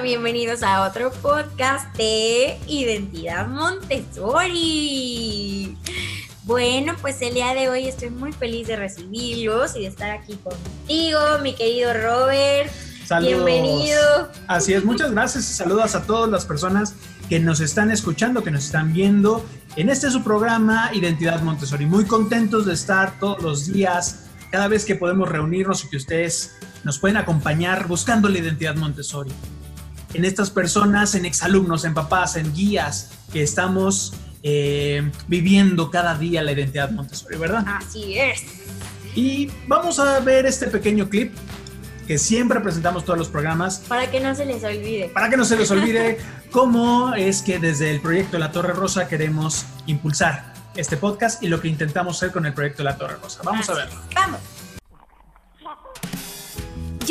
Bienvenidos a otro podcast de Identidad Montessori. Bueno, pues el día de hoy estoy muy feliz de recibirlos y de estar aquí contigo, mi querido Robert. Saludos. Bienvenido. Así es, muchas gracias y saludos a todas las personas que nos están escuchando, que nos están viendo en este su programa Identidad Montessori. Muy contentos de estar todos los días, cada vez que podemos reunirnos y que ustedes nos pueden acompañar buscando la identidad Montessori. En estas personas, en exalumnos, en papás, en guías, que estamos eh, viviendo cada día la identidad Montessori, ¿verdad? Así es. Y vamos a ver este pequeño clip que siempre presentamos todos los programas Para que no se les olvide. para que no se les olvide cómo es que desde el proyecto La Torre Rosa queremos impulsar este podcast y lo que intentamos hacer con el proyecto La Torre Rosa. Vamos a verlo. es. Vamos.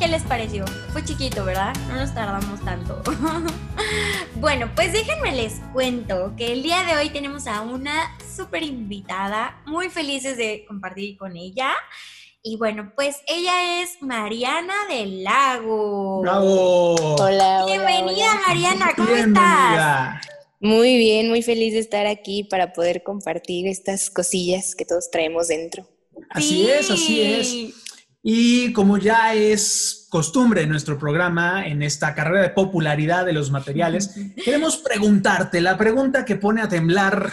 ¿qué les pareció? Fue chiquito, ¿verdad? No nos tardamos tanto. bueno, pues déjenme les cuento que el día de hoy tenemos a una súper invitada, muy felices de compartir con ella. Y bueno, pues ella es Mariana del Lago. ¡Bravo! Hola, hola, Bienvenida, hola. Mariana, ¿cómo estás? Bienvenida. Muy bien, muy feliz de estar aquí para poder compartir estas cosillas que todos traemos dentro. Así es, así es. Y como ya es costumbre en nuestro programa, en esta carrera de popularidad de los materiales, queremos preguntarte la pregunta que pone a temblar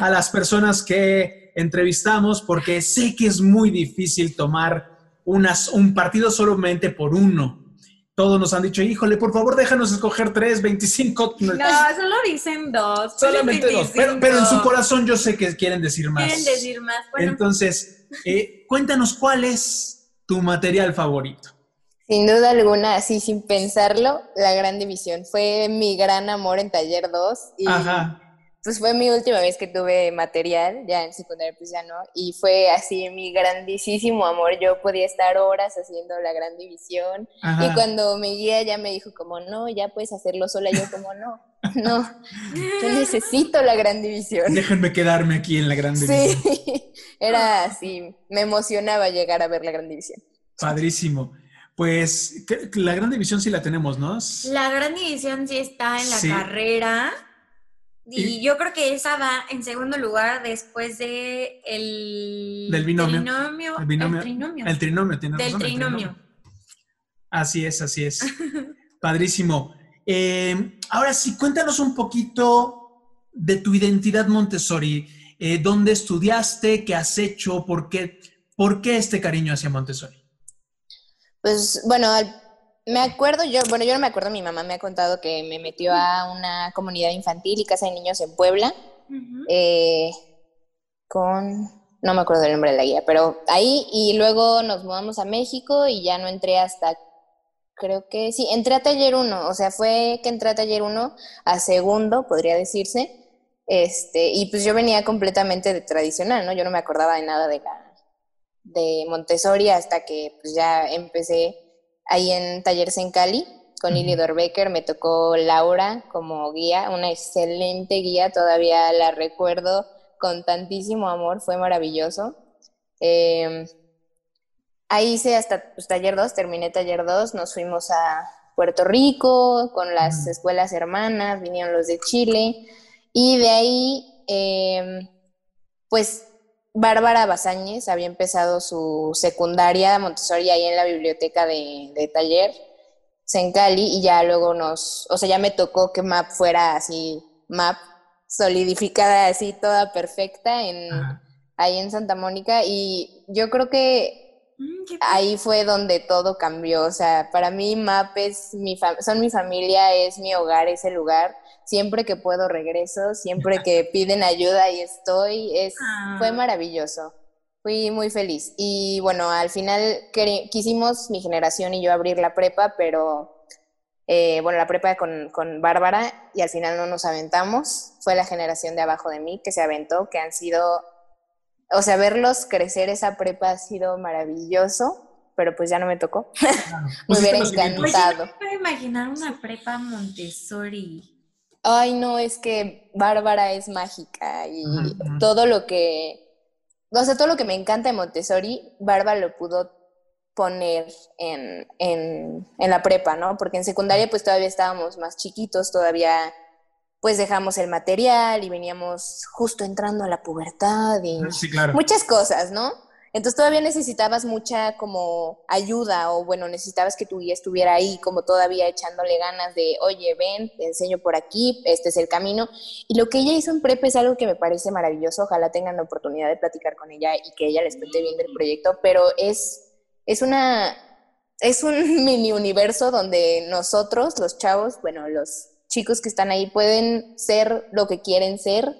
a las personas que entrevistamos, porque sé que es muy difícil tomar unas, un partido solamente por uno. Todos nos han dicho, híjole, por favor, déjanos escoger tres, 25. No, solo dicen dos. solamente dos. Pero, pero en su corazón yo sé que quieren decir más. Quieren decir más. Bueno, Entonces, eh, cuéntanos cuál es tu material favorito. Sin duda alguna, así sin pensarlo, la gran división. Fue mi gran amor en Taller 2 y Ajá. Pues fue mi última vez que tuve material, ya en secundaria pues ya no, y fue así mi grandísimo amor. Yo podía estar horas haciendo la gran división ajá. y cuando mi guía ya me dijo como, no, ya puedes hacerlo sola, yo como, no, no, yo necesito la gran división. Déjenme quedarme aquí en la gran división. Sí, era así, me emocionaba llegar a ver la gran división. Padrísimo. Pues la gran división sí la tenemos, ¿no? La gran división sí está en la Sí. carrera. Y, Y- yo creo que esa va en segundo lugar después de el Del binomio. trinomio. El binomio. El trinomio. El trinomio, Del razón. el trinomio. Así es, así es. Padrísimo. Eh, ahora sí, cuéntanos un poquito de tu identidad Montessori. Eh, ¿Dónde estudiaste? ¿Qué has hecho? ¿Por qué, ¿Por qué este cariño hacia Montessori? Pues bueno, al- me acuerdo, yo, bueno, yo no me acuerdo, mi mamá me ha contado que me metió a una comunidad infantil y casa de niños en Puebla, eh, con, no me acuerdo el nombre de la guía, pero ahí y luego nos mudamos a México y ya no entré hasta, creo que sí, entré a taller 1, o sea, fue que entré a taller 1 a segundo, podría decirse, este, y pues yo venía completamente de tradicional, ¿no? Yo no me acordaba de nada de la, de Montessori hasta que pues ya empecé ahí en Talleres en Cali con Lili. Dorbecker, me tocó Laura como guía, una excelente guía, todavía la recuerdo con tantísimo amor, fue maravilloso. Eh, ahí hice hasta pues, taller 2, terminé taller 2, nos fuimos a Puerto Rico con las escuelas hermanas, vinieron los de Chile y de ahí eh, pues Bárbara Bazáñez había empezado su secundaria Montessori ahí en la biblioteca de, de taller, Sencali, y ya luego nos, o sea, ya me tocó que MAP fuera así, MAP solidificada así, toda perfecta en, Ajá. ahí en Santa Mónica, y yo creo que Mm, ahí fue donde todo cambió. O sea, para mí MAP es mi son mi familia, es mi hogar, es el lugar. Siempre que puedo regreso, siempre que piden ayuda y estoy, es, Ah. fue maravilloso. Fui muy feliz. Y bueno, al final quisimos mi generación y yo abrir la prepa, pero eh, bueno, la prepa con, con Bárbara y al final no nos aventamos. Fue la generación de abajo de mí que se aventó, que han sido, o sea, verlos crecer esa prepa ha sido maravilloso pero pues ya no me tocó. me Pues hubiera encantado. Oye, puedo imaginar una prepa Montessori. Ay, no, es que Bárbara es mágica y todo lo que, o sea, todo lo que me encanta de Montessori, Bárbara lo pudo poner en, en, en la prepa, ¿no? Porque en secundaria pues todavía estábamos más chiquitos, todavía pues dejamos el material y veníamos justo entrando a la pubertad y sí, claro. muchas cosas, ¿no? Entonces todavía necesitabas mucha como ayuda o bueno, necesitabas que tu guía estuviera ahí como todavía echándole ganas de, oye, ven, te enseño por aquí, este es el camino. Y lo que ella hizo en prepa es algo que me parece maravilloso, ojalá tengan la oportunidad de platicar con ella y que ella les cuente bien del proyecto, pero es, es una, es un mini universo donde nosotros, los chavos, bueno, los chicos que están ahí pueden ser lo que quieren ser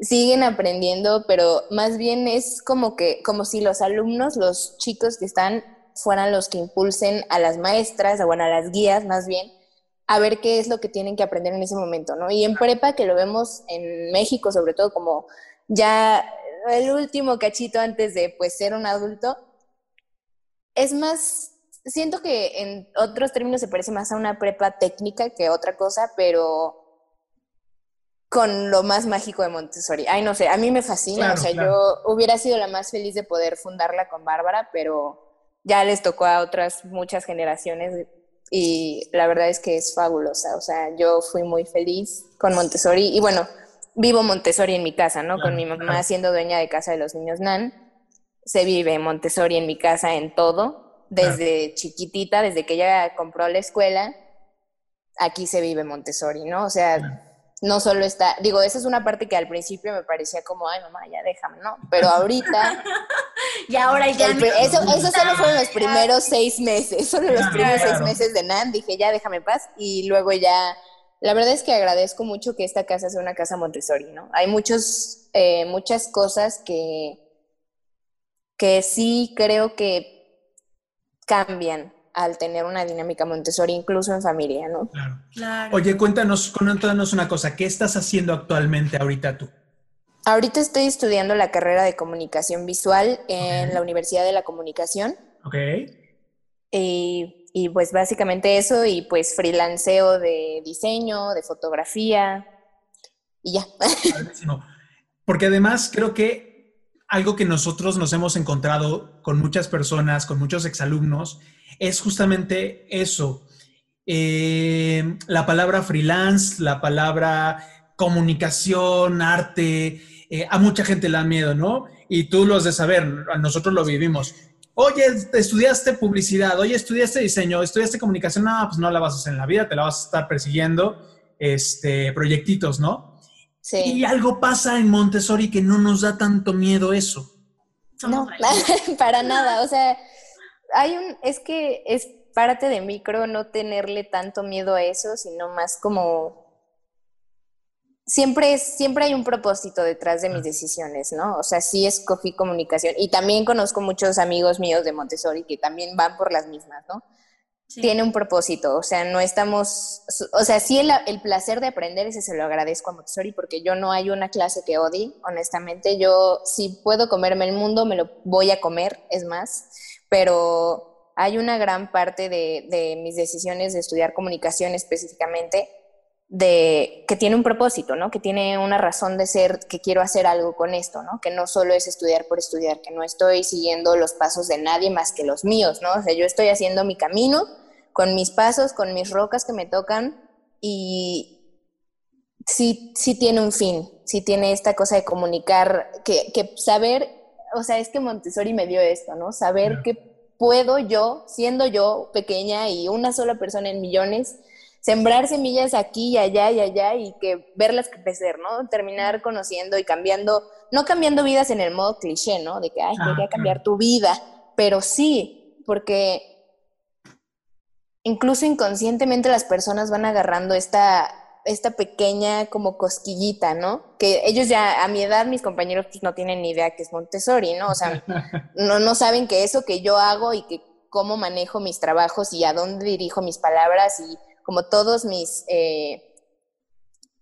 siguen aprendiendo, pero más bien es como que, como si los alumnos, los chicos que están, fueran los que impulsen a las maestras, o bueno, a las guías más bien, a ver qué es lo que tienen que aprender en ese momento, ¿no? Y en prepa, que lo vemos en México, sobre todo como ya el último cachito antes de pues ser un adulto, es más, siento que en otros términos se parece más a una prepa técnica que otra cosa, pero con lo más mágico de Montessori. Ay, no sé, a mí me fascina, claro, o sea, claro. yo hubiera sido la más feliz de poder fundarla con Bárbara, pero ya les tocó a otras muchas generaciones y la verdad es que es fabulosa, o sea, yo fui muy feliz con Montessori y bueno, vivo Montessori en mi casa, ¿no? Claro, con mi mamá siendo dueña de casa de los niños NAN, se vive Montessori en mi casa en todo, desde chiquitita, desde que ella compró la escuela, aquí se vive Montessori, ¿no? O sea, no solo está, digo, esa es una parte que al principio me parecía como, ay mamá, ya déjame, ¿no? Pero ahorita... y ahora ya... El, eso, eso solo fueron los primeros seis meses, solo los primeros seis meses de NAN, dije, ya déjame paz, y luego ya... La verdad es que agradezco mucho que esta casa sea una casa Montessori, ¿no? Hay muchos, eh, muchas cosas que, que sí creo que cambian al tener una dinámica Montessori, incluso en familia, ¿no? Claro. claro. Oye, cuéntanos, cuéntanos una cosa, ¿qué estás haciendo actualmente ahorita tú? Ahorita estoy estudiando la carrera de comunicación visual en okay. la Universidad de la Comunicación. Ok. Y, y, pues básicamente eso, y pues freelanceo de diseño, de fotografía, y ya. Porque además creo que algo que nosotros nos hemos encontrado con muchas personas, con muchos exalumnos, es justamente eso. Eh, la palabra freelance, la palabra comunicación, arte, eh, a mucha gente le da miedo, ¿no? Y tú lo has de saber, nosotros lo vivimos. Oye, estudiaste publicidad, oye, estudiaste diseño, estudiaste comunicación, no, pues no la vas a hacer en la vida, te la vas a estar persiguiendo, este, proyectitos, ¿no? Sí. Y algo pasa en Montessori que no nos da tanto miedo eso. No, para nada, o sea, hay un, es que es parte de micro no tenerle tanto miedo a eso, sino más como siempre es, siempre hay un propósito detrás de mis decisiones, ¿no? O sea, sí escogí comunicación y también conozco muchos amigos míos de Montessori que también van por las mismas, ¿no? Tiene un propósito, o sea, no estamos, o sea, sí el, el, placer de aprender, ese se lo agradezco a Montessori porque yo no hay una clase que odie, honestamente, yo si puedo comerme el mundo, me lo voy a comer, es más, pero hay una gran parte de, de, mis decisiones de estudiar comunicación específicamente de que tiene un propósito, ¿no? Que tiene una razón de ser, que quiero hacer algo con esto, ¿no? Que no solo es estudiar por estudiar, que no estoy siguiendo los pasos de nadie más que los míos, ¿no? O sea, yo estoy haciendo mi camino con mis pasos, con mis rocas que me tocan y sí, sí tiene un fin, sí tiene esta cosa de comunicar, que, que saber o sea, es que Montessori me dio esto, ¿no? Saber que puedo yo, siendo yo pequeña y una sola persona en millones, sembrar semillas aquí y allá y allá y que verlas crecer, ¿no? Terminar conociendo y cambiando, no cambiando vidas en el modo cliché, ¿no? De que, ay, ah, quería cambiar tu vida, pero sí, porque incluso inconscientemente las personas van agarrando esta esta pequeña como cosquillita, ¿no? Que ellos ya, a mi edad, mis compañeros pues no tienen ni idea que es Montessori, ¿no? O sea, no, no saben que eso que yo hago y que cómo manejo mis trabajos y a dónde dirijo mis palabras y como todos mis eh,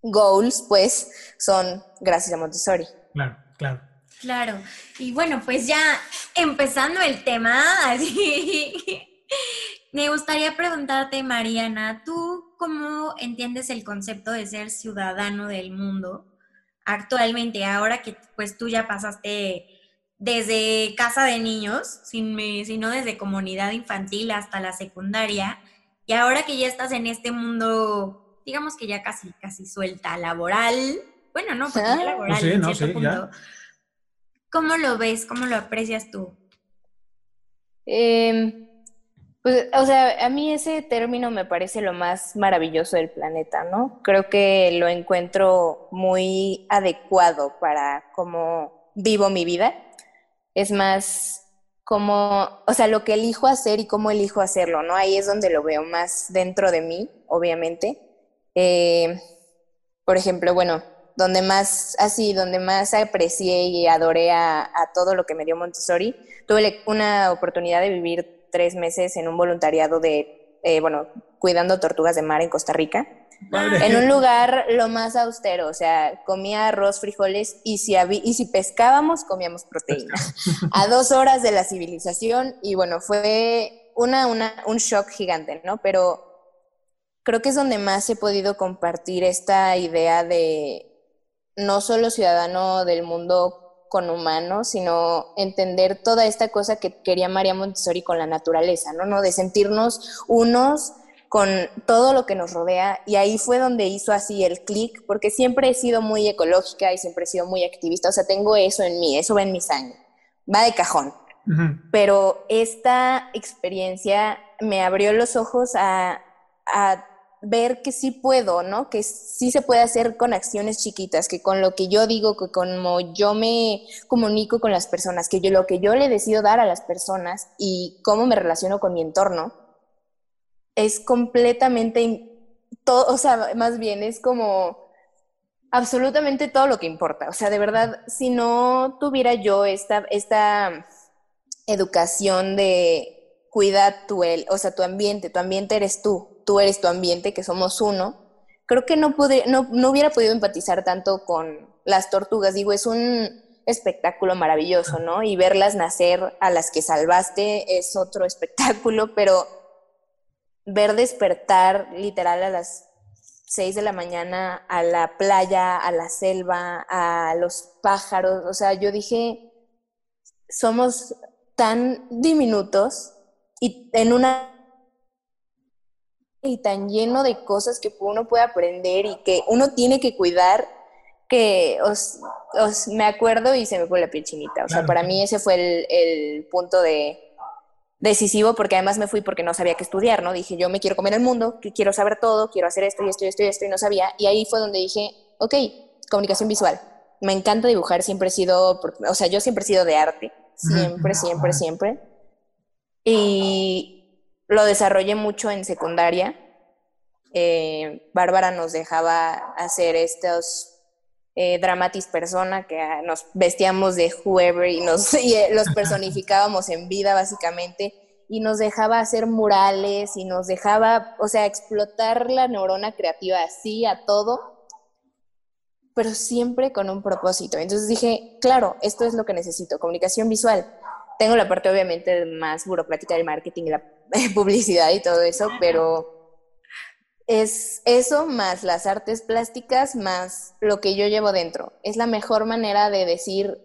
goals, pues, son gracias a Montessori. Claro, claro. Claro. Y bueno, pues ya empezando el tema, así, me gustaría preguntarte, Mariana, ¿tú cómo entiendes el concepto de ser ciudadano del mundo actualmente, ahora que pues tú ya pasaste desde casa de niños, sin, sino desde comunidad infantil hasta la secundaria, y ahora que ya estás en este mundo, digamos que ya casi, casi suelta, laboral, bueno, no, porque ya Ah. laboral Sí, en no, cierto sí, ya. punto. ¿Cómo lo ves? ¿Cómo lo aprecias tú? Em, pues, o sea, a mí ese término me parece lo más maravilloso del planeta, ¿no? Creo que lo encuentro muy adecuado para cómo vivo mi vida. Es más como, o sea, lo que elijo hacer y cómo elijo hacerlo, ¿no? Ahí es donde lo veo más dentro de mí, obviamente. Eh, por ejemplo, bueno, donde más, así, donde más aprecié y adoré a, todo lo que me dio Montessori, tuve una oportunidad de vivir tres meses en un voluntariado de, eh, bueno, cuidando tortugas de mar en Costa Rica, Padre. en un lugar lo más austero, o sea, comía arroz, frijoles y si, y si pescábamos, comíamos proteína. A dos horas de la civilización y bueno, fue una, una, un shock gigante, ¿no? Pero creo que es donde más he podido compartir esta idea de no solo ciudadano del mundo con humanos, sino entender toda esta cosa que quería María Montessori con la naturaleza, ¿no? ¿no? De sentirnos unos con todo lo que nos rodea y ahí fue donde hizo así el clic, porque siempre he sido muy ecológica y siempre he sido muy activista, o sea, tengo eso en mí, eso va en mi sangre, va de cajón pero esta experiencia me abrió los ojos a, a ver que sí puedo, ¿no? Que sí se puede hacer con acciones chiquitas, que con lo que yo digo, que como yo me comunico con las personas, que yo lo que yo le decido dar a las personas y cómo me relaciono con mi entorno, es completamente, todo, o sea, más bien es como absolutamente todo lo que importa. O sea, de verdad, si no tuviera yo esta, esta educación de cuida tu, el, o sea, tu ambiente, tu ambiente eres tú, tú eres tu ambiente, que somos uno, creo que no, pude, no, no hubiera podido empatizar tanto con las tortugas. Digo, es un espectáculo maravilloso, ¿no? Y verlas nacer a las que salvaste es otro espectáculo, pero ver despertar literal a las 6 de la mañana a la playa, a la selva, a los pájaros, o sea, yo dije, somos tan diminutos y en una y tan lleno de cosas que uno puede aprender y que uno tiene que cuidar que os, os- me acuerdo y se me fue la piel chinita. O sea, Claro. para mí ese fue el, el punto de decisivo porque además me fui porque no sabía qué estudiar, ¿no? Dije, yo me quiero comer el mundo, quiero saber todo, quiero hacer esto y esto y esto y esto y no sabía. Y ahí fue donde dije, ok, comunicación visual. Me encanta dibujar, siempre he sido, o sea, yo siempre he sido de arte, siempre, siempre, siempre. Y lo desarrollé mucho en secundaria. Eh, Bárbara nos dejaba hacer estos eh, dramatis persona, que ah, nos vestíamos de whoever y, nos, eh, los personificábamos en vida básicamente, y nos dejaba hacer murales y nos dejaba, o sea, explotar la neurona creativa así a todo, pero siempre con un propósito. Entonces dije, claro, esto es lo que necesito, comunicación visual. Tengo la parte obviamente más burocrática del marketing la publicidad y todo eso, pero es eso más las artes plásticas más lo que yo llevo dentro. Es la mejor manera de decir,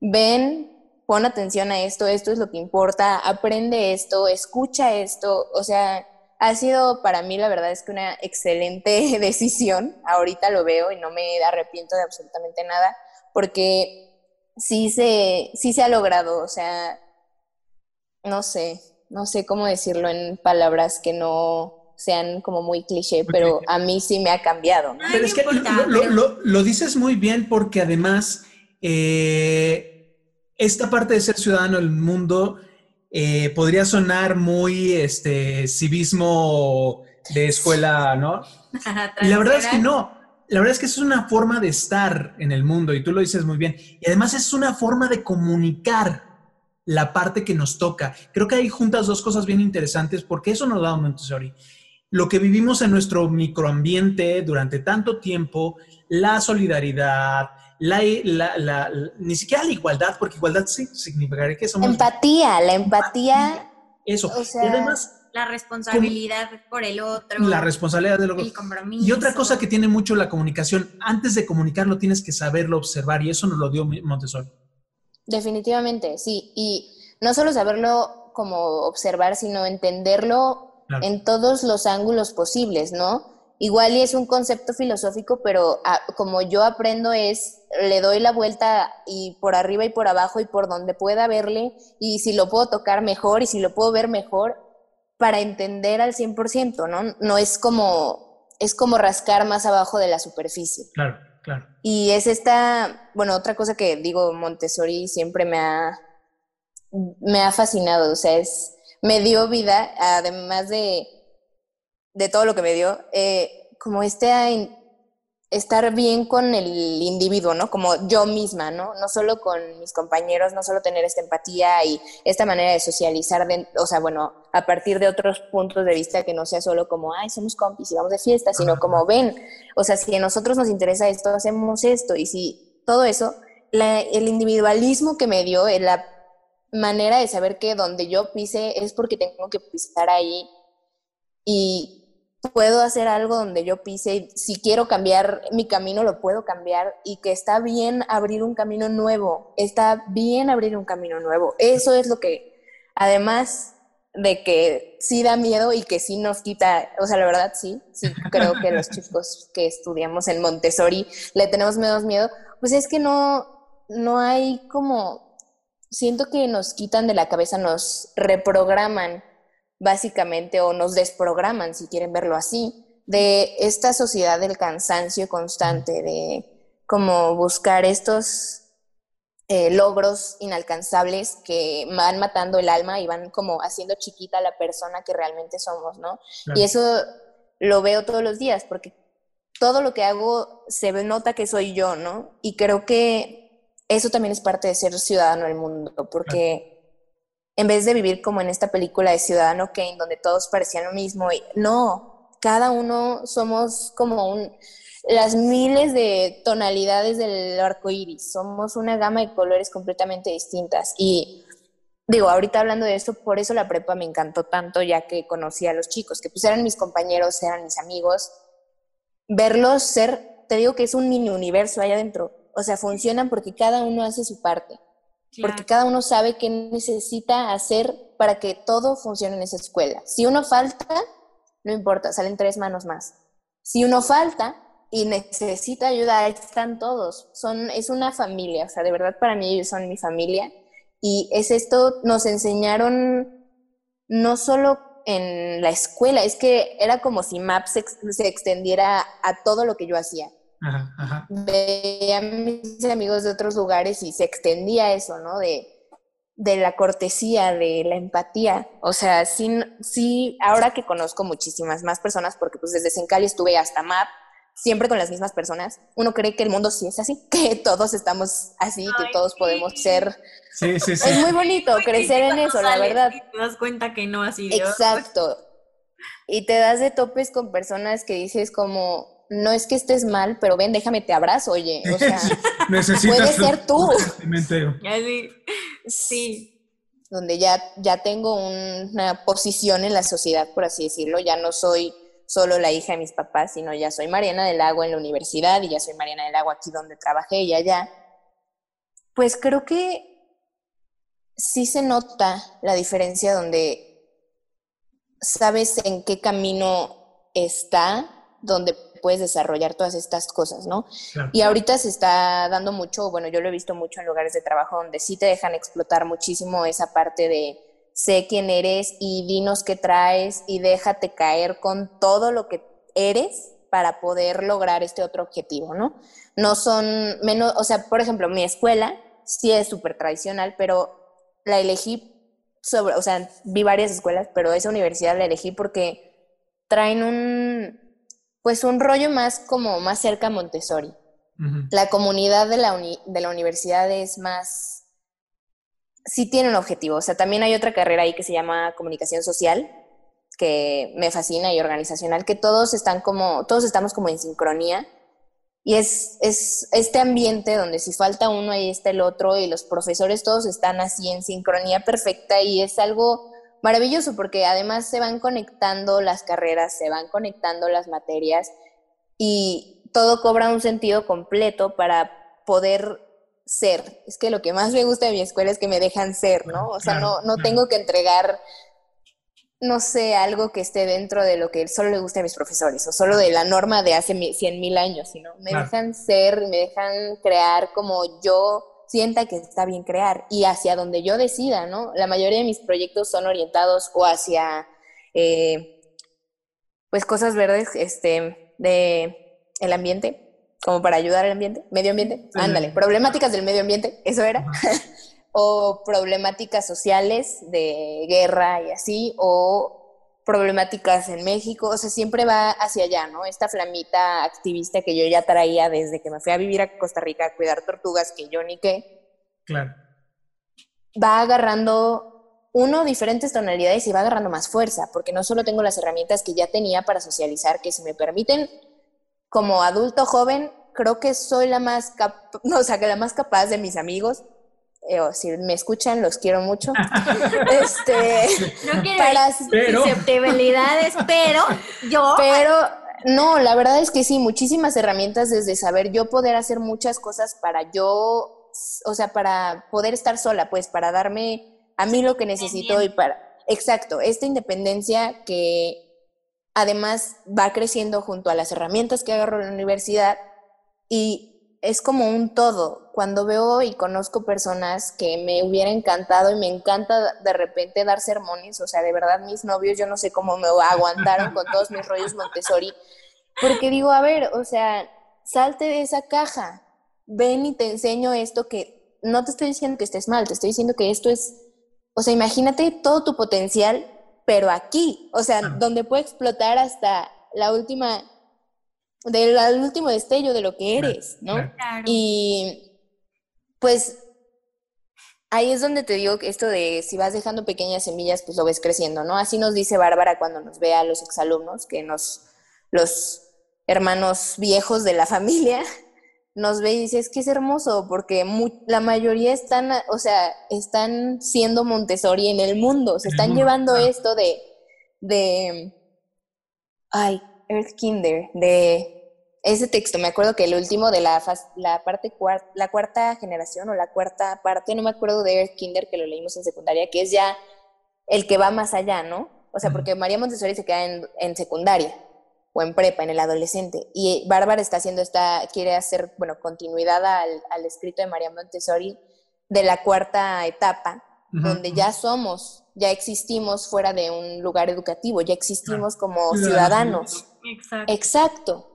ven, pon atención a esto, esto es lo que importa, aprende esto, escucha esto. O sea, ha sido para mí la verdad es que una excelente decisión. Ahorita lo veo y no me arrepiento de absolutamente nada porque sí se, sí se ha logrado. O sea, no sé, no sé cómo decirlo en palabras que no sean como muy cliché, pero a mí sí me ha cambiado. ¿no? Ay, Pero es que importa, lo, lo- pero- lo- lo dices muy bien porque además eh, esta parte de ser ciudadano del mundo eh, podría sonar muy este, civismo de escuela, ¿no? Y la verdad es que no. La verdad es que es una forma de estar en el mundo y tú lo dices muy bien. Y además es una forma de comunicar la parte que nos toca. Creo que hay juntas dos cosas bien interesantes porque eso nos da Montessori. Lo que vivimos en nuestro microambiente durante tanto tiempo, la solidaridad, la, la, ni siquiera la igualdad, porque igualdad sí significaría que somos... Empatía, la empatía. Eso. y además... La responsabilidad por el otro. La responsabilidad del otro. El compromiso. Y otra cosa que tiene mucho la comunicación, antes de comunicarlo tienes que saberlo observar y eso nos lo dio Montessori. Definitivamente, sí. Y no solo saberlo como observar, sino entenderlo en todos los ángulos posibles, ¿no? Igual y es un concepto filosófico, pero ah, como yo aprendo es, le doy la vuelta y por arriba y por abajo y por donde pueda verle, y si lo puedo tocar mejor y si lo puedo ver mejor, para entender al 100%, ¿no? No es como, es como rascar más abajo de la superficie. Claro, claro. Y es esta, bueno, otra cosa que digo, Montessori siempre me ha, me ha fascinado, o sea, es, me dio vida, además de, de todo lo que me dio, eh, como este estar bien con el individuo, ¿no? Como yo misma, ¿no? No solo con mis compañeros, no solo tener esta empatía y esta manera de socializar, o sea, bueno, a partir de otros puntos de vista que no sea solo como, ay, somos compis y vamos de fiesta, sino como ven, o sea, si a nosotros nos interesa esto, hacemos esto y si todo eso, el individualismo que me dio, la manera de saber que donde yo pise es porque tengo que pisar ahí y puedo hacer algo donde yo pise y si quiero cambiar mi camino lo puedo cambiar y que está bien abrir un camino nuevo, está bien abrir un camino nuevo. Eso es lo que, además de que sí da miedo y que sí nos quita, o sea, la verdad sí, sí creo que los chicos que estudiamos en Montessori le tenemos menos miedo, pues es que no, no hay como, siento que nos quitan de la cabeza, nos reprograman básicamente, o nos desprograman, si quieren verlo así, de esta sociedad del cansancio constante, de como buscar estos eh, logros inalcanzables que van matando el alma y van como haciendo chiquita la persona que realmente somos, ¿no? Y eso lo veo todos los días, porque todo lo que hago se nota que soy yo, ¿no? Y creo que eso también es parte de ser ciudadano del mundo, porque en vez de vivir como en esta película de Ciudadano Kane, donde todos parecían lo mismo. No, cada uno somos como un, las miles de tonalidades del arco iris. Somos una gama de colores completamente distintas. Y digo, ahorita hablando de esto, por eso la prepa me encantó tanto, ya que conocí a los chicos, que pues eran mis compañeros, eran mis amigos. Verlos ser, te digo que es un mini universo allá adentro. O sea, funcionan porque cada uno hace su parte porque cada uno sabe qué necesita hacer para que todo funcione en esa escuela. Si uno falta, no importa, salen tres manos más. Si uno falta y necesita ayuda, están todos. Son, es una familia, o sea, de verdad para mí ellos son mi familia. Y es esto, nos enseñaron no solo en la escuela, es que era como si MAPS se extendiera a todo lo que yo hacía Veía a mis amigos de otros lugares y se extendía eso, ¿no? De, de la cortesía, de la empatía. O sea, sí, sí, ahora que conozco muchísimas más personas, porque pues desde Sencali estuve hasta MAP, siempre con las mismas personas, uno cree que el mundo sí es así, que todos estamos así, que todos podemos ser. Sí, sí, sí. Es muy bonito crecer en eso, la verdad. Y te das cuenta que no así. Exacto. Y te das de topes con personas que dices como, no es que estés mal, pero ven, déjame te abrazo, oye. O sea, puede ser tú. Sí. Donde ya, ya tengo una posición en la sociedad, por así decirlo. Ya no soy solo la hija de mis papás, sino ya soy Mariana del Agua en la universidad y ya soy Mariana del Agua aquí donde trabajé y allá. Pues creo que sí se nota la diferencia donde sabes en qué camino está, donde puedes desarrollar todas estas cosas, ¿no? Y ahorita se está dando mucho, bueno, yo lo he visto mucho en lugares de trabajo donde sí te dejan explotar muchísimo esa parte de sé quién eres y dinos qué traes y déjate caer con todo lo que eres para poder lograr este otro objetivo, ¿no? No son menos, o sea, por ejemplo, mi escuela sí es súper tradicional, pero la elegí sobre, o sea, vi varias escuelas, pero esa universidad la elegí porque traen un, pues un rollo más como más cerca a Montessori. La comunidad de la, de la universidad es más, sí tiene un objetivo. O sea, también hay otra carrera ahí que se llama comunicación social, que me fascina y organizacional, que todos están como, todos estamos como en sincronía. Y es, es este ambiente donde si falta uno, ahí está el otro, y los profesores todos están así en sincronía perfecta, y es algo maravilloso porque además se van conectando las carreras, se van conectando las materias, y todo cobra un sentido completo para poder ser. Es que lo que más me gusta de mi escuela es que me dejan ser, ¿no? O sea, no, no tengo que entregar no sé, algo que esté dentro de lo que solo le gusta a mis profesores o solo de la norma de hace cien mil años, sino me dejan ser, me dejan crear como yo sienta que está bien crear y hacia donde yo decida, ¿no? La mayoría de mis proyectos son orientados o hacia, eh, pues, cosas verdes, este, de el ambiente, como para ayudar al ambiente, medio ambiente, ándale, problemáticas del medio ambiente, eso era. o problemáticas sociales de guerra y así, o problemáticas en México, o sea, siempre va hacia allá, ¿no? Esta flamita activista que yo ya traía desde que me fui a vivir a Costa Rica a cuidar tortugas, que yo ni qué. Claro. Va agarrando, uno, diferentes tonalidades y va agarrando más fuerza, porque no solo tengo las herramientas que ya tenía para socializar, que si me permiten, como adulto joven, creo que soy la más, no, o sea, que la más capaz de mis amigos eh, si me escuchan, los quiero mucho. este, no quiero para, susceptibilidades, pero yo... Pero no, la verdad es que sí, muchísimas herramientas desde saber yo poder hacer muchas cosas para yo, o sea, para poder estar sola, pues para darme a mí lo que necesito y para... Exacto, esta independencia que además va creciendo junto a las herramientas que agarro en la universidad y es como un todo. Cuando veo y conozco personas que me hubiera encantado y me encanta de repente dar sermones, o sea, de verdad mis novios, yo no sé cómo me aguantaron con todos mis rollos Montessori, porque digo, a ver, o sea, salte de esa caja, ven y te enseño esto que no te estoy diciendo que estés mal, te estoy diciendo que esto es, o sea, imagínate todo tu potencial, pero aquí, o sea, donde puede explotar hasta la última del último destello de lo que eres, ¿no? Y pues ahí es donde te digo que esto de si vas dejando pequeñas semillas, pues lo ves creciendo, ¿no? Así nos dice Bárbara cuando nos ve a los exalumnos, que nos, los hermanos viejos de la familia, nos ve y dice, es que es hermoso, porque la mayoría están, o sea, están siendo Montessori en el mundo, se están llevando esto de, de, ay, Earth Kinder, de ese texto, me acuerdo que el último de la, la parte la cuarta generación o la cuarta parte, no me acuerdo de Earth Kinder que lo leímos en secundaria, que es ya el que va más allá, ¿no? O sea, porque María Montessori se queda en, en secundaria o en prepa, en el adolescente. Y Bárbara está haciendo esta, quiere hacer, bueno, continuidad al, al escrito de María Montessori de la cuarta etapa, donde ya somos, ya existimos fuera de un lugar educativo, ya existimos como ciudadanos. Exacto. Exacto.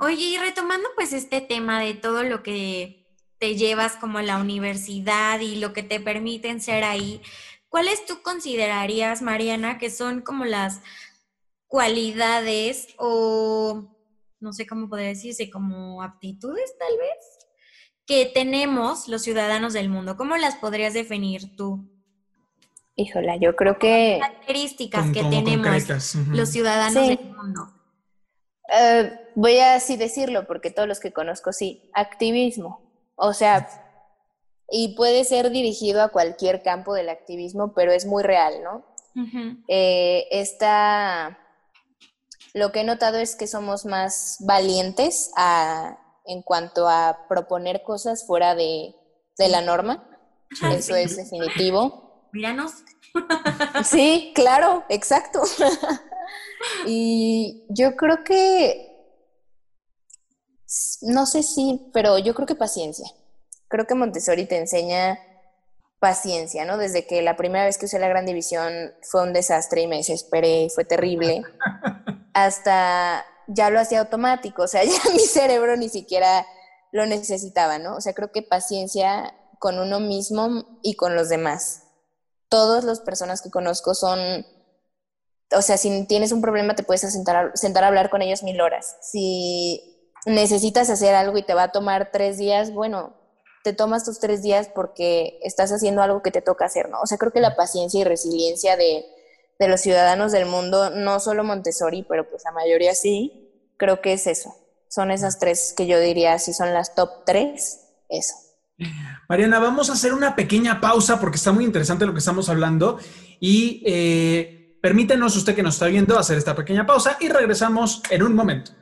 Oye, y retomando pues este tema de todo lo que te llevas como a la universidad y lo que te permiten ser ahí, ¿cuáles tú considerarías, Mariana, que son como las cualidades o no sé cómo podría decirse, como aptitudes tal vez, que tenemos los ciudadanos del mundo? ¿Cómo las podrías definir tú? Híjola, yo creo que... Características que tenemos los ciudadanos del mundo. Uh, voy a así decirlo, porque todos los que conozco sí, activismo. O sea, y puede ser dirigido a cualquier campo del activismo, pero es muy real, ¿no? Eh, esta, lo que he notado es que somos más valientes en cuanto a proponer cosas fuera de, la norma. Eso es definitivo. Míranos. sí, claro, exacto. y yo creo que no sé si, pero yo creo que paciencia. Creo que Montessori te enseña paciencia, ¿no? Desde que la primera vez que usé la gran división fue un desastre y me desesperé, fue terrible, hasta ya lo hacía automático, o sea, ya mi cerebro ni siquiera lo necesitaba, ¿no? O sea, creo que paciencia con uno mismo y con los demás. Todas las personas que conozco son, o sea, si tienes un problema te puedes sentar, sentar a hablar con ellos mil horas. Si necesitas hacer algo y te va a tomar tres días, bueno, te tomas tus tres días porque estás haciendo algo que te toca hacer, ¿no? O sea, creo que la paciencia y resiliencia de, de los ciudadanos del mundo, no solo Montessori, pero pues la mayoría sí, creo que es eso. Son esas tres que yo diría, si son las top tres, eso. Mariana, vamos a hacer una pequeña pausa porque está muy interesante lo que estamos hablando y eh, permítenos usted que nos está viendo hacer esta pequeña pausa y regresamos en un momento.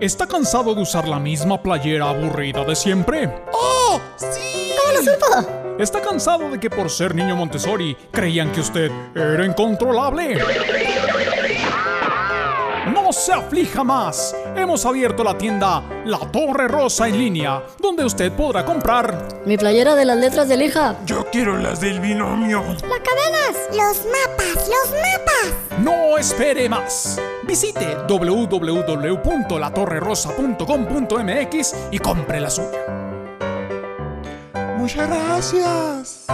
¿Está cansado de usar la misma playera aburrida de siempre? ¡Oh! ¡Sí! ¿Cómo lo supo? ¿Está cansado de que por ser niño Montessori creían que usted era incontrolable? Se aflija más. Hemos abierto la tienda La Torre Rosa en línea, donde usted podrá comprar Mi playera de las letras de hija. Yo quiero las del binomio. Las cadenas, los mapas, los mapas. No espere más. Visite www.latorrerosa.com.mx y compre la suya. Muchas gracias.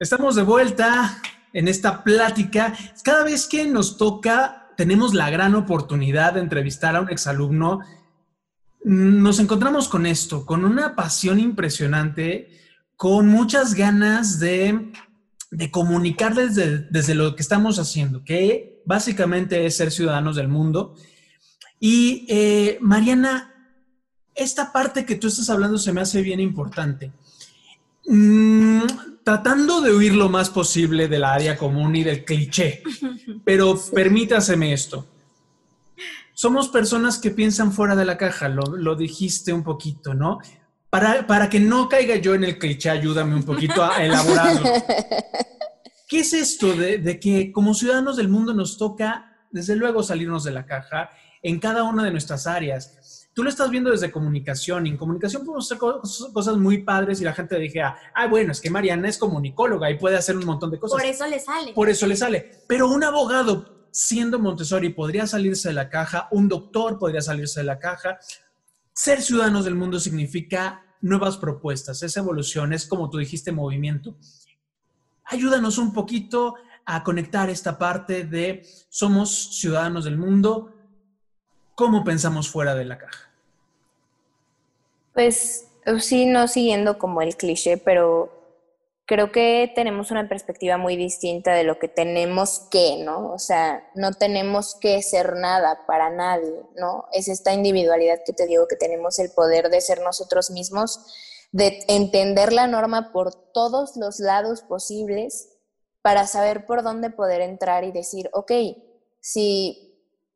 Estamos de vuelta en esta plática. Cada vez que nos toca, tenemos la gran oportunidad de entrevistar a un exalumno. Nos encontramos con esto, con una pasión impresionante, con muchas ganas de, de comunicar desde, desde lo que estamos haciendo, que básicamente es ser ciudadanos del mundo. Y eh, Mariana, esta parte que tú estás hablando se me hace bien importante. Mm, tratando de huir lo más posible del área común y del cliché, pero permítaseme esto. Somos personas que piensan fuera de la caja, lo, lo dijiste un poquito, ¿no? Para, para, que no caiga yo en el cliché, ayúdame un poquito a elaborarlo. ¿Qué es esto de, de que como ciudadanos del mundo nos toca, desde luego, salirnos de la caja en cada una de nuestras áreas? Tú lo estás viendo desde comunicación. Y en comunicación podemos hacer cosas muy padres y la gente dije, ah, bueno, es que Mariana es comunicóloga y puede hacer un montón de cosas. Por eso le sale. Por eso le sale. Pero un abogado, siendo Montessori, podría salirse de la caja, un doctor podría salirse de la caja. Ser ciudadanos del mundo significa nuevas propuestas, es evolución, es como tú dijiste, movimiento. Ayúdanos un poquito a conectar esta parte de somos ciudadanos del mundo, ¿Cómo pensamos fuera de la caja? Pues sí, no siguiendo como el cliché, pero creo que tenemos una perspectiva muy distinta de lo que tenemos que, ¿no? O sea, no tenemos que ser nada para nadie, ¿no? Es esta individualidad que te digo que tenemos el poder de ser nosotros mismos, de entender la norma por todos los lados posibles para saber por dónde poder entrar y decir, ok, si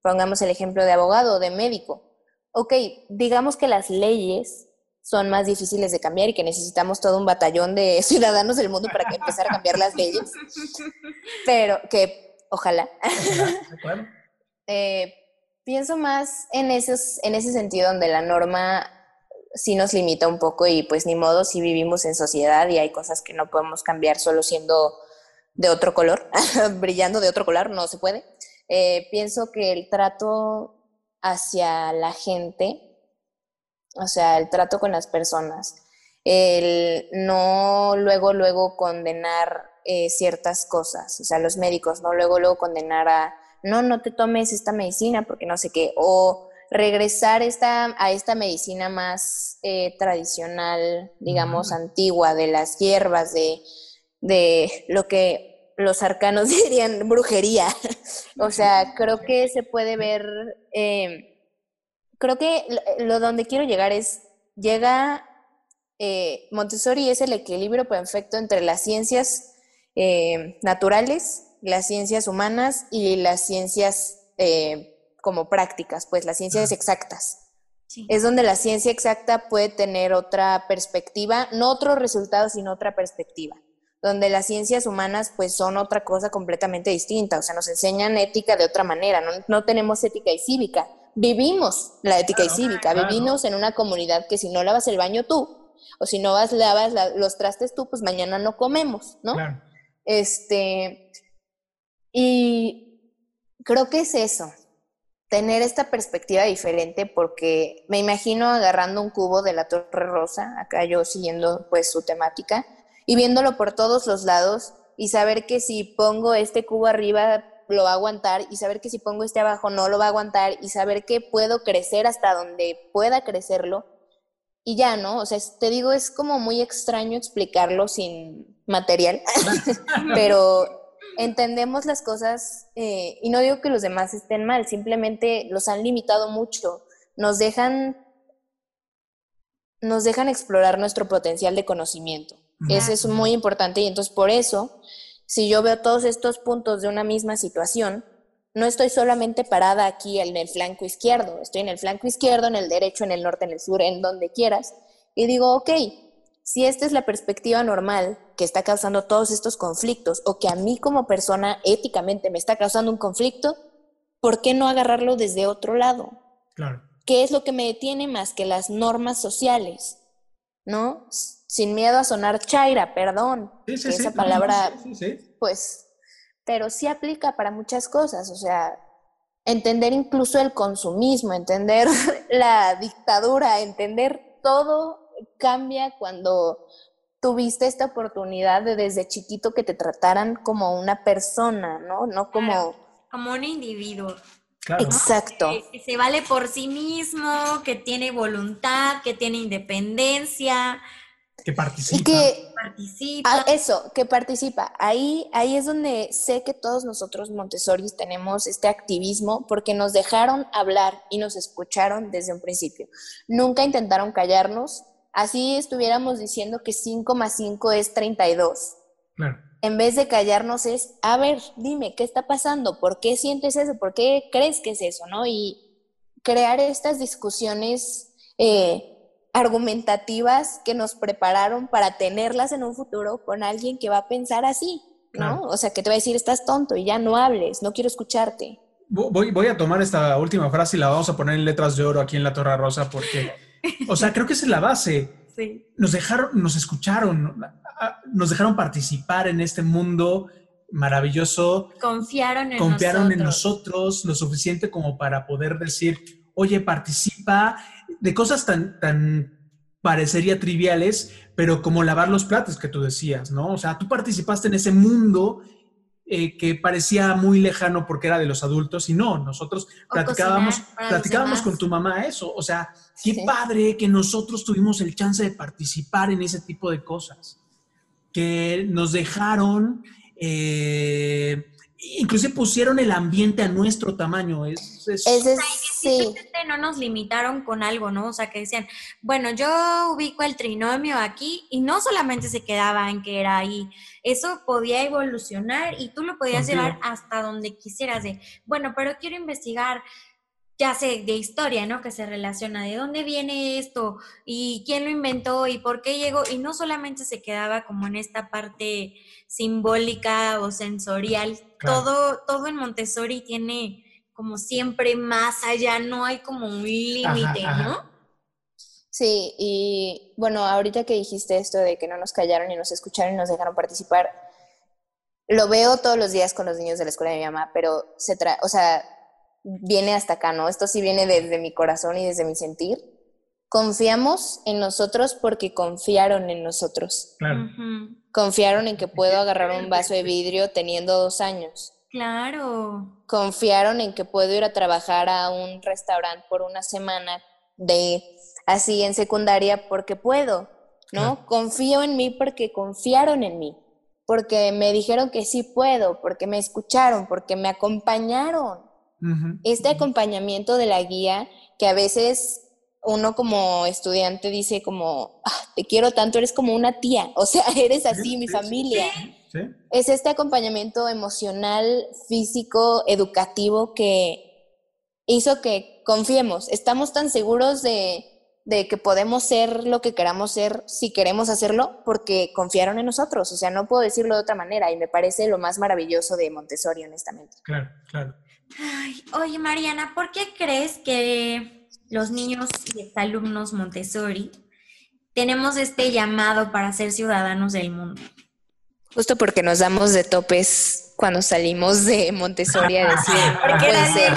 pongamos el ejemplo de abogado o de médico. Ok, digamos que las leyes son más difíciles de cambiar y que necesitamos todo un batallón de ciudadanos del mundo para que empezar a cambiar las leyes. Pero que, ojalá. eh, pienso más en, esos, en ese sentido donde la norma sí nos limita un poco y pues ni modo si vivimos en sociedad y hay cosas que no podemos cambiar solo siendo de otro color, brillando de otro color, no se puede. Eh, pienso que el trato hacia la gente, o sea, el trato con las personas, el no luego, luego condenar eh, ciertas cosas, o sea, los médicos, no luego, luego condenar a, no, no te tomes esta medicina porque no sé qué, o regresar esta, a esta medicina más eh, tradicional, digamos, antigua, de las hierbas, de, de lo que los arcanos dirían brujería. o sea, creo que se puede ver, eh, creo que lo donde quiero llegar es, llega, eh, Montessori es el equilibrio perfecto entre las ciencias eh, naturales, las ciencias humanas y las ciencias como prácticas, pues las ciencias exactas. Es donde la ciencia exacta puede tener otra perspectiva, no otro resultado, sino otra perspectiva donde las ciencias humanas pues son otra cosa completamente distinta, o sea, nos enseñan ética de otra manera, no, tenemos ética y cívica, vivimos la ética y cívica, vivimos en una comunidad que si no lavas el baño tú, o si no vas, lavas los trastes tú, pues mañana no comemos, ¿no? Este, y creo que es eso, tener esta perspectiva diferente porque me imagino agarrando un cubo de la Torre Rosa, acá yo siguiendo pues su temática, y viéndolo por todos los lados y saber que si pongo este cubo arriba lo va a aguantar y saber que si pongo este abajo no lo va a aguantar y saber que puedo crecer hasta donde pueda crecerlo y ya, ¿no? O sea, te digo, es como muy extraño explicarlo sin material, pero entendemos las cosas, eh, y no digo que los demás estén mal, simplemente los han limitado mucho, nos dejan, nos dejan explorar nuestro potencial de conocimiento. Eso es muy importante y entonces por eso, si yo veo todos estos puntos de una misma situación, no estoy solamente parada aquí en el flanco izquierdo, estoy en el flanco izquierdo, en el derecho, en el norte, en el sur, en donde quieras, y digo, ok, si esta es la perspectiva normal que está causando todos estos conflictos o que a mí como persona éticamente me está causando un conflicto, ¿por qué no agarrarlo desde otro lado? Claro. ¿Qué es lo que me detiene más que las normas sociales? ¿No? Sin miedo a sonar chaira, perdón. Sí, sí, que sí, esa palabra, sí, sí, sí. pues, pero sí aplica para muchas cosas. O sea, entender incluso el consumismo, entender la dictadura, entender todo cambia cuando tuviste esta oportunidad de desde chiquito que te trataran como una persona, ¿no? No como... Claro, como un individuo. Claro. Exacto. Que, que se vale por sí mismo, que tiene voluntad, que tiene independencia, Que participa. Y que participa. Ah, eso, que participa. Ahí, ahí es donde sé que todos nosotros Montessori tenemos este activismo porque nos dejaron hablar y nos escucharon desde un principio. Nunca intentaron callarnos. Así estuviéramos diciendo que 5 más 5 es 32. Claro. En vez de callarnos es, a ver, dime, ¿qué está pasando? ¿Por qué sientes eso? ¿Por qué crees que es eso? ¿No? Y crear estas discusiones eh, argumentativas que nos prepararon para tenerlas en un futuro con alguien que va a pensar así, ¿no? Claro. O sea, que te va a decir, estás tonto y ya no hables, no quiero escucharte. Voy, voy a tomar esta última frase y la vamos a poner en letras de oro aquí en la Torre Rosa porque, o sea, creo que esa es la base. Sí. Nos dejaron, nos escucharon, nos dejaron participar en este mundo maravilloso, Confiaron en confiaron en nosotros. nosotros lo suficiente como para poder decir, oye, participa de cosas tan, tan parecería triviales, pero como lavar los platos que tú decías, ¿no? O sea, tú participaste en ese mundo eh, que parecía muy lejano porque era de los adultos y no, nosotros O platicábamos, platicábamos con tu mamá eso, o sea, qué Sí. padre que nosotros tuvimos el chance de participar en ese tipo de cosas, que nos dejaron, eh, inclusive pusieron el ambiente a nuestro tamaño, es, es- Ese es, sí, no nos limitaron con algo, ¿no? O sea, que decían, bueno, yo ubico el trinomio aquí y no solamente se quedaba en que era ahí, eso podía evolucionar y tú lo podías Contigo. llevar hasta donde quisieras de, bueno, pero quiero investigar, ya sé, de historia, ¿no? Que se relaciona, de dónde viene esto y quién lo inventó y por qué llegó y no solamente se quedaba como en esta parte simbólica o sensorial, Claro. todo, todo en Montessori tiene como siempre más allá, no hay como un límite. ¿no? sí, y bueno, ahorita que dijiste esto de que no nos callaron y nos escucharon y nos dejaron participar, lo veo todos los días con los niños de la escuela de mi mamá, pero se tra o sea, viene hasta acá, ¿no? Esto sí viene desde mi corazón y desde mi sentir. Confiamos en nosotros porque confiaron en nosotros. claro. Confiaron en que puedo agarrar un vaso de vidrio teniendo dos años. Claro. Confiaron en que puedo ir a trabajar a un restaurante por una semana de así en secundaria porque puedo, ¿no? Claro. Confío en mí porque confiaron en mí, porque me dijeron que sí puedo, porque me escucharon, porque me acompañaron. Este acompañamiento de la guía que a veces uno como estudiante dice como, "Ah, te quiero tanto, eres como una tía, o sea, eres así, Sí, mi sí, sí. familia. ¿Sí? Es este acompañamiento emocional, físico, educativo que hizo que confiemos. Estamos tan seguros de, de que podemos ser lo que queramos ser si queremos hacerlo porque confiaron en nosotros. O sea, no puedo decirlo de otra manera y me parece lo más maravilloso de Montessori, honestamente. Claro, claro. Ay, oye, Mariana, ¿por qué crees que los niños y exalumnos Montessori tenemos este llamado para ser ciudadanos del mundo? Justo porque nos damos de topes cuando salimos de Montessori a decir, "No puede era de, ser".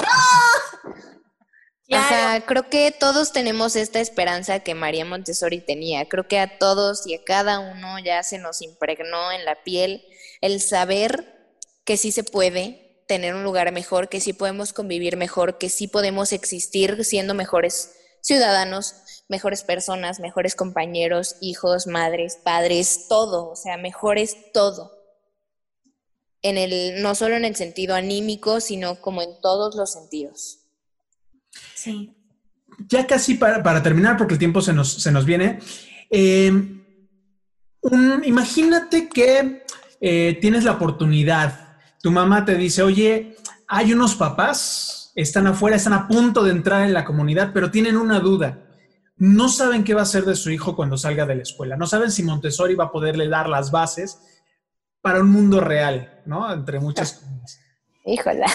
Claro. Ajá, creo que todos tenemos esta esperanza que María Montessori tenía. Creo que a todos y a cada uno ya se nos impregnó en la piel el saber que sí se puede tener un lugar mejor, que sí podemos convivir mejor, que sí podemos existir siendo mejores ciudadanos, mejores personas, mejores compañeros, hijos, madres, padres, todo, o sea, mejores todo. en el, no solo en el sentido anímico, sino como en todos los sentidos. Sí. Ya casi para, para terminar, porque el tiempo se nos, se nos viene. eh, un- imagínate que eh, tienes la oportunidad. Tu mamá te dice, oye, hay unos papás, están afuera, están a punto de entrar en la comunidad, pero tienen una duda. No saben qué va a hacer de su hijo cuando salga de la escuela. No saben si Montessori va a poderle dar las bases para un mundo real, ¿no? Entre muchas comillas. Híjola.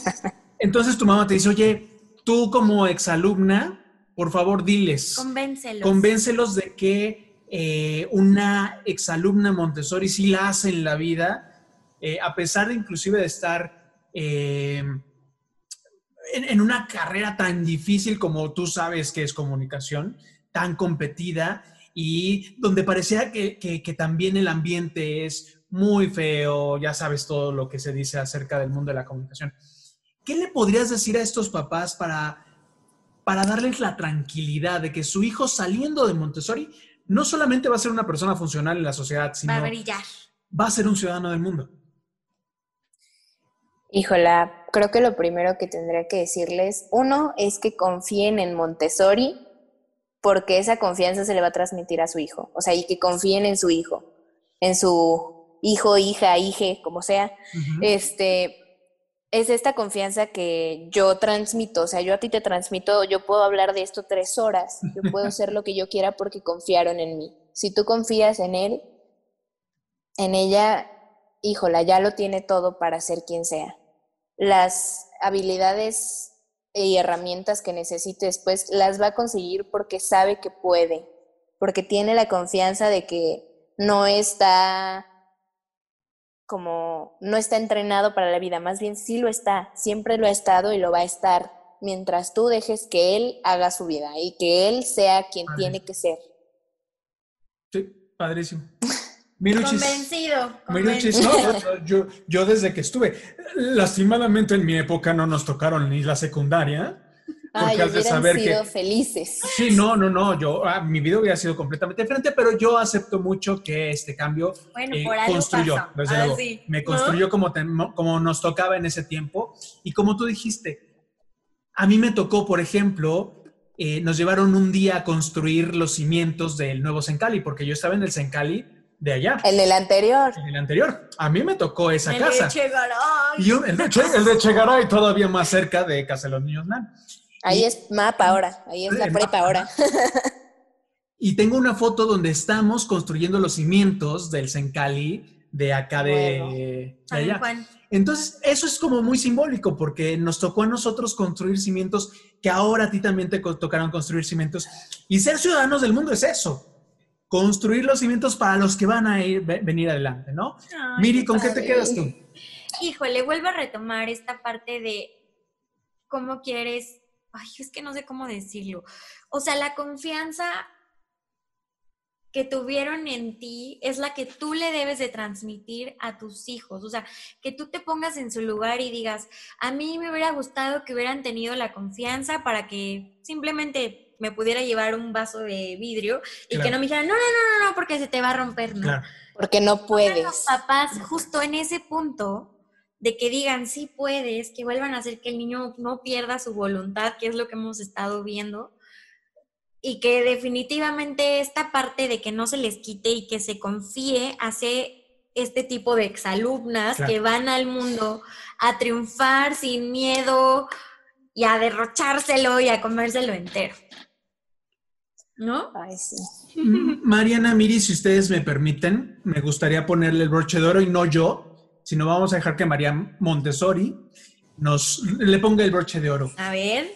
Entonces tu mamá te dice, oye, tú como exalumna, por favor diles, Convéncelos. convéncelos de que eh, una exalumna Montessori sí la hace en la vida, eh, a pesar de inclusive de estar eh, en, en una carrera tan difícil como tú sabes que es comunicación, tan competida y donde parecía que, que- que también el ambiente es muy feo, ya sabes todo lo que se dice acerca del mundo de la comunicación. ¿Qué le podrías decir a estos papás para, para darles la tranquilidad de que su hijo saliendo de Montessori no solamente va a ser una persona funcional en la sociedad, sino Va a brillar. va a ser un ciudadano del mundo? Híjola, creo que lo primero que tendría que decirles, uno, es que confíen en Montessori, porque esa confianza se le va a transmitir a su hijo. O sea, y que confíen en su hijo, en su hijo, hija, hije, como sea. Este, es esta confianza que yo transmito. O sea, yo a ti te transmito, yo puedo hablar de esto tres horas, yo puedo hacer lo que yo quiera porque confiaron en mí. Si tú confías en él, en ella, híjola, ya lo tiene todo para ser quien sea. Las habilidades y herramientas que necesite después las va a conseguir porque sabe que puede, porque tiene la confianza de que no está como, no está entrenado para la vida, más bien sí lo está, siempre lo ha estado y lo va a estar, mientras tú dejes que él haga su vida y que él sea quien tiene que ser. Sí, padrísimo. Miruchis. Convencido. Miruchis, no, yo, yo, desde que estuve, lastimadamente en mi época no nos tocaron ni la secundaria. Ay, Porque has de hubieran saber sido que- felices. Sí, no, no, no, yo, ah, mi vida hubiera sido completamente diferente, pero yo acepto mucho que este cambio Bueno, eh, por construyó, desde Ah, luego. sí. me ¿No? construyó como, te- como nos tocaba en ese tiempo. Y como tú dijiste, a mí me tocó, por ejemplo, eh, nos llevaron un día a construir los cimientos del nuevo Sencali, porque yo estaba en el Sencali de allá, El del anterior. en el anterior. A mí me tocó esa El casa. de Chegaray. Y yo- el, de che, el de Chegaray todavía más cerca de Casa de los Niños Nan. Ahí Y- es mapa ahora, ahí es la prepa mapa, ahora. Y tengo una foto donde estamos construyendo los cimientos del Sencali de acá de, Bueno. de allá. Juan. Entonces, eso es como muy simbólico porque nos tocó a nosotros construir cimientos que ahora a ti también te tocaron construir cimientos. Y ser ciudadanos del mundo es eso. Construir los cimientos para los que van a ir, ve- venir adelante, ¿no? Ay, Miri, ¿con qué te quedas tú? Híjole, vuelvo a retomar esta parte de cómo quieres, ay, es que no sé cómo decirlo. O sea, la confianza que tuvieron en ti es la que tú le debes de transmitir a tus hijos. O sea, que tú te pongas en su lugar y digas, a mí me hubiera gustado que hubieran tenido la confianza para que simplemente me pudiera llevar un vaso de vidrio y Claro. que no me dijeran, no, no, no, no, no, porque se te va a romper, ¿no? Claro. Porque no Pongan los puedes. papás justo en ese punto de que digan sí puedes, que vuelvan a hacer que el niño no pierda su voluntad, que es lo que hemos estado viendo, y que definitivamente esta parte de que no se les quite y que se confíe hace este tipo de exalumnas Claro. que van al mundo a triunfar sin miedo y a derrochárselo y a comérselo entero. ¿No? Ay, sí. M- Mariana, Miri, si ustedes me permiten, me gustaría ponerle el broche de oro y no yo, sino vamos a dejar que María Montessori nos le ponga el broche de oro. A ver.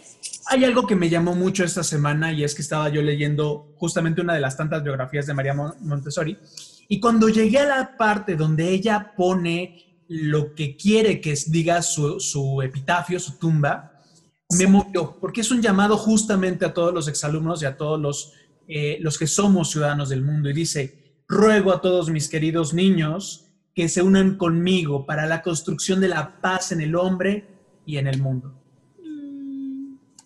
Hay algo que me llamó mucho esta semana y es que estaba yo leyendo justamente una de las tantas biografías de María Mon- Montessori y cuando llegué a la parte donde ella pone lo que quiere que diga su, su epitafio, su tumba, me movió, porque es un llamado justamente a todos los exalumnos y a todos los, eh, los que somos ciudadanos del mundo y dice, ruego a todos mis queridos niños que se unan conmigo para la construcción de la paz en el hombre y en el mundo.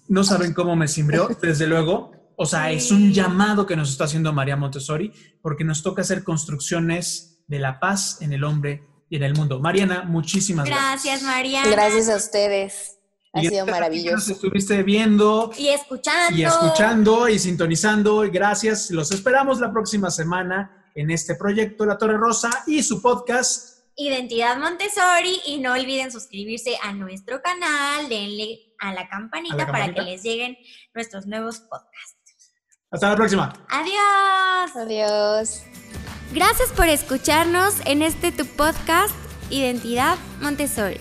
No saben cómo me cimbrió, desde luego. O sea, es un llamado que nos está haciendo María Montessori porque nos toca hacer construcciones de la paz en el hombre y y en el mundo. Mariana, muchísimas gracias. Gracias, Mariana. Gracias a ustedes. Ha Y sido que Nos maravilloso. estuviste viendo Y escuchando. y escuchando y sintonizando. Gracias. Los esperamos la próxima semana en este proyecto La Torre Rosa y su podcast. Identidad Montessori y no olviden suscribirse a nuestro canal, denle a la campanita, A la para que les lleguen nuestros nuevos podcasts. Hasta la próxima. Adiós. Adiós. Gracias por escucharnos en este tu podcast Identidad Montessori.